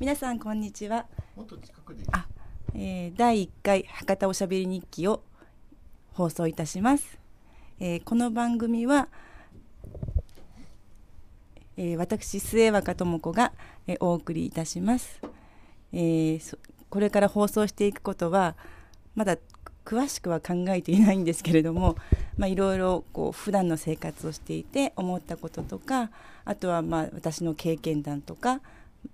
皆さんこんにちは。あ、えー、第1回博多おしゃべり日記を放送いたします。えー、この番組は、えー、私末若智子が、えー、お送りいたします。えー、これから放送していくことはまだ詳しくは考えていないんですけれども、まあ、いろいろこう普段の生活をしていて思ったこととかあとはまあ私の経験談とか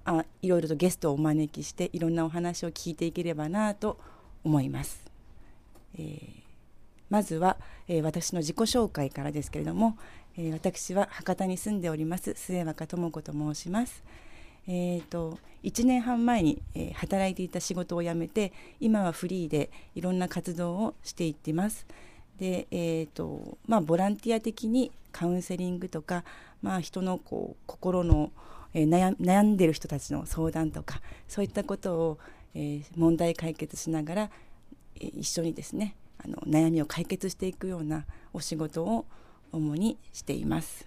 あいろいろとゲストをお招きしていろんなお話を聞いていければなと思います。えー、まずは、えー、私の自己紹介からですけれども、えー、私は博多に住んでおります末若智子と申します。えーと、1年半前に、えー、働いていた仕事を辞めて今はフリーでいろんな活動をしていってます。で、えーとまあ、ボランティア的にカウンセリングとか、まあ、人のこう心の、えー、悩悩んでる人たちの相談とかそういったことを、えー、問題解決しながら、えー、一緒にですねあの悩みを解決していくようなお仕事を主にしています。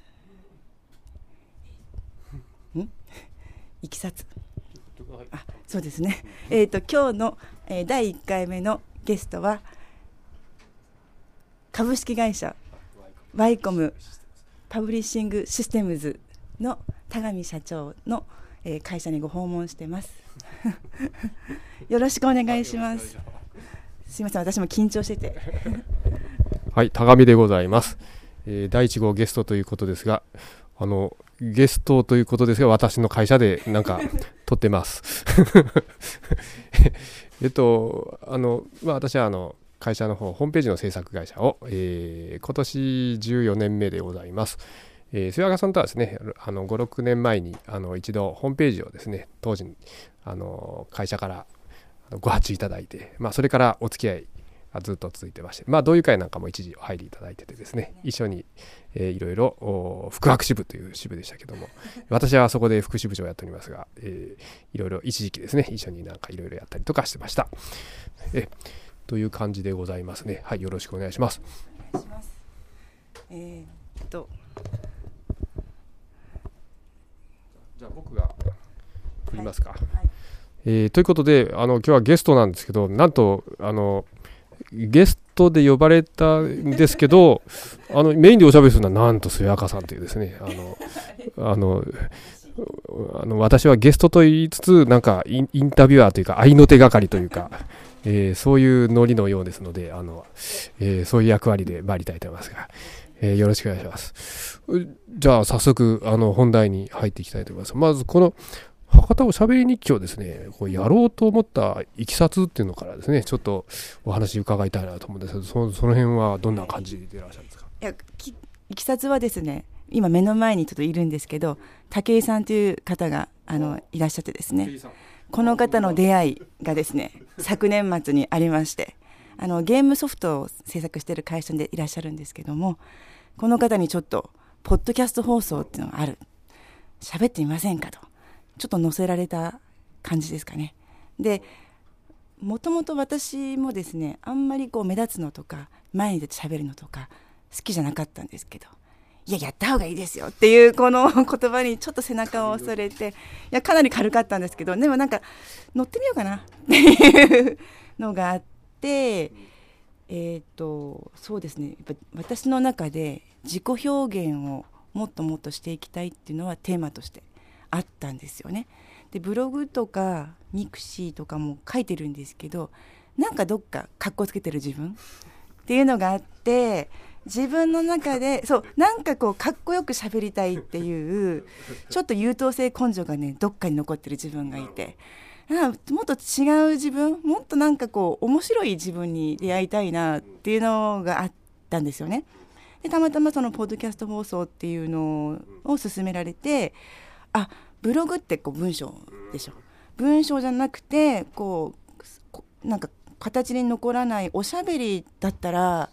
ん。いきさつ。あそうですね、えーと、今日の、えー、第1回目のゲストは株式会社ワイコムパブリッシングシステムズの田上社長の、えー、会社にご訪問してます。よろしくお願いします。す。みません私も緊張してて。はい田上でございます、えー、第1号ゲストということですがあのゲストということですが、私の会社でなんか 撮ってます。えっと、あの、まあ、私はあの、会社の方、ホームページの制作会社を、えー、今年14年目でございます。えー、須山さんとはですね、あの5、6年前にあの一度ホームページをですね、当時あの会社からご発注いただいて、まあ、それからお付き合いがずっと続いてまして、まあ、同友会なんかも一時お入りいただいててですね、一緒に、えー、いろいろ副学支部という支部でしたけども、私はそこで副支部長をやっておりますが、えー、いろいろ一時期ですね、一緒になんかいろいろやったりとかしてました。えという感じでございますね。はい、よろしくお願いします。お願いします。えー、っと。じゃあ僕が振りますか。はい。はい、えー、ということで、あの今日はゲストなんですけど、なんとあのゲストで呼ばれたんですけど、あのメインでおしゃべりするのはなんと末赤さんというですね、あの、あの、あの私はゲストと言いつつ、なんかインタビュアーというか、愛の手係というか、えー、そういうノリのようですので、あのえー、そういう役割で参りたいと思いますが、えー、よろしくお願いします。じゃあ、早速、あの、本題に入っていきたいと思います。まず、この、博多おしゃべり日記をですね、こうやろうと思ったいきさつっていうのからですね、ちょっとお話伺いたいなと思うんですけど、そその辺はどんな感じでいらっしゃるんですか？いやきいきさつはですね、今目の前にちょっといるんですけど、武井さんという方があのいらっしゃってですね、この方の出会いがですね、昨年末にありまして、あのゲームソフトを制作している会社でいらっしゃるんですけども、この方にちょっと、ポッドキャスト放送っていうのがある。喋ってみませんかと。ちょっと載せられた感じですかね。でもともと私もですねあんまりこう目立つのとか前に出て喋るのとか好きじゃなかったんですけどいややった方がいいですよっていうこの 言葉にちょっと背中を押されていやかなり軽かったんですけどでもなんか乗ってみようかなっていうのがあってえっ、ー、とそうですねやっぱ私の中で自己表現をもっともっとしていきたいっていうのはテーマとしてあったんですよね。でブログとかミクシーとかも書いてるんですけどなんかどっかかっこつけてる自分っていうのがあって自分の中でそうなんかこうかっこよく喋りたいっていうちょっと優等生根性がねどっかに残ってる自分がいて。もっと違う自分もっとなんかこう面白い自分に出会いたいなっていうのがあったんですよね。でたまたまそのポッドキャスト放送っていうのを勧められてあブログってこう文章でしょ文章じゃなくてこうなんか形に残らないおしゃべりだったら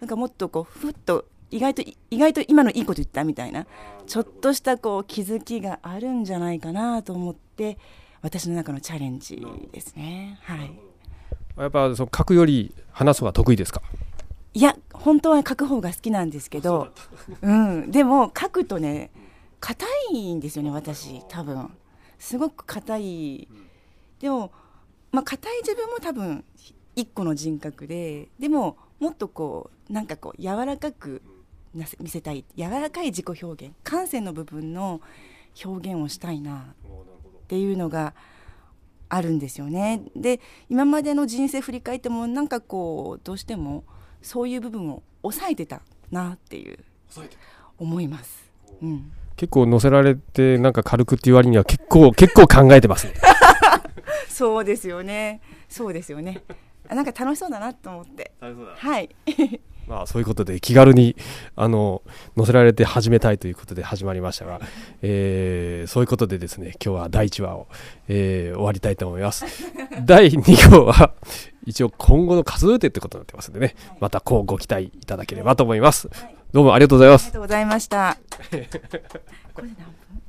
なんかもっとこうふっと意外と意外と今のいいこと言ったみたいなちょっとしたこう気づきがあるんじゃないかなと思って私の中のチャレンジですね。はい。やっぱその書くより話す方が得意ですか？いや本当は書く方が好きなんですけど、うん、でも書くとね硬いんですよね私多分。すごく硬い、でもまあ硬い自分も多分一個の人格ででももっとこうなんかこう柔らかく見せたい。柔らかい自己表現。感性の部分の表現をしたいなっていうのがあるんですよね。で今までの人生振り返ってもなんかこうどうしてもそういう部分を抑えてたなっていう思います。うん、結構乗せられてなんか軽くっていう割には結構結構考えてますね。そうですよね。そうですよね。なんか楽しそうだなと思って。はい。まあそういうことで気軽にあの載せられて始めたいということで始まりましたが、えー、そういうことでですね今日は第1話を、えー、終わりたいと思います。第2号は一応今後の活動予定ってことになってますんでね。またこうご期待いただければと思います、どうもありがとうございます。ありがとうございました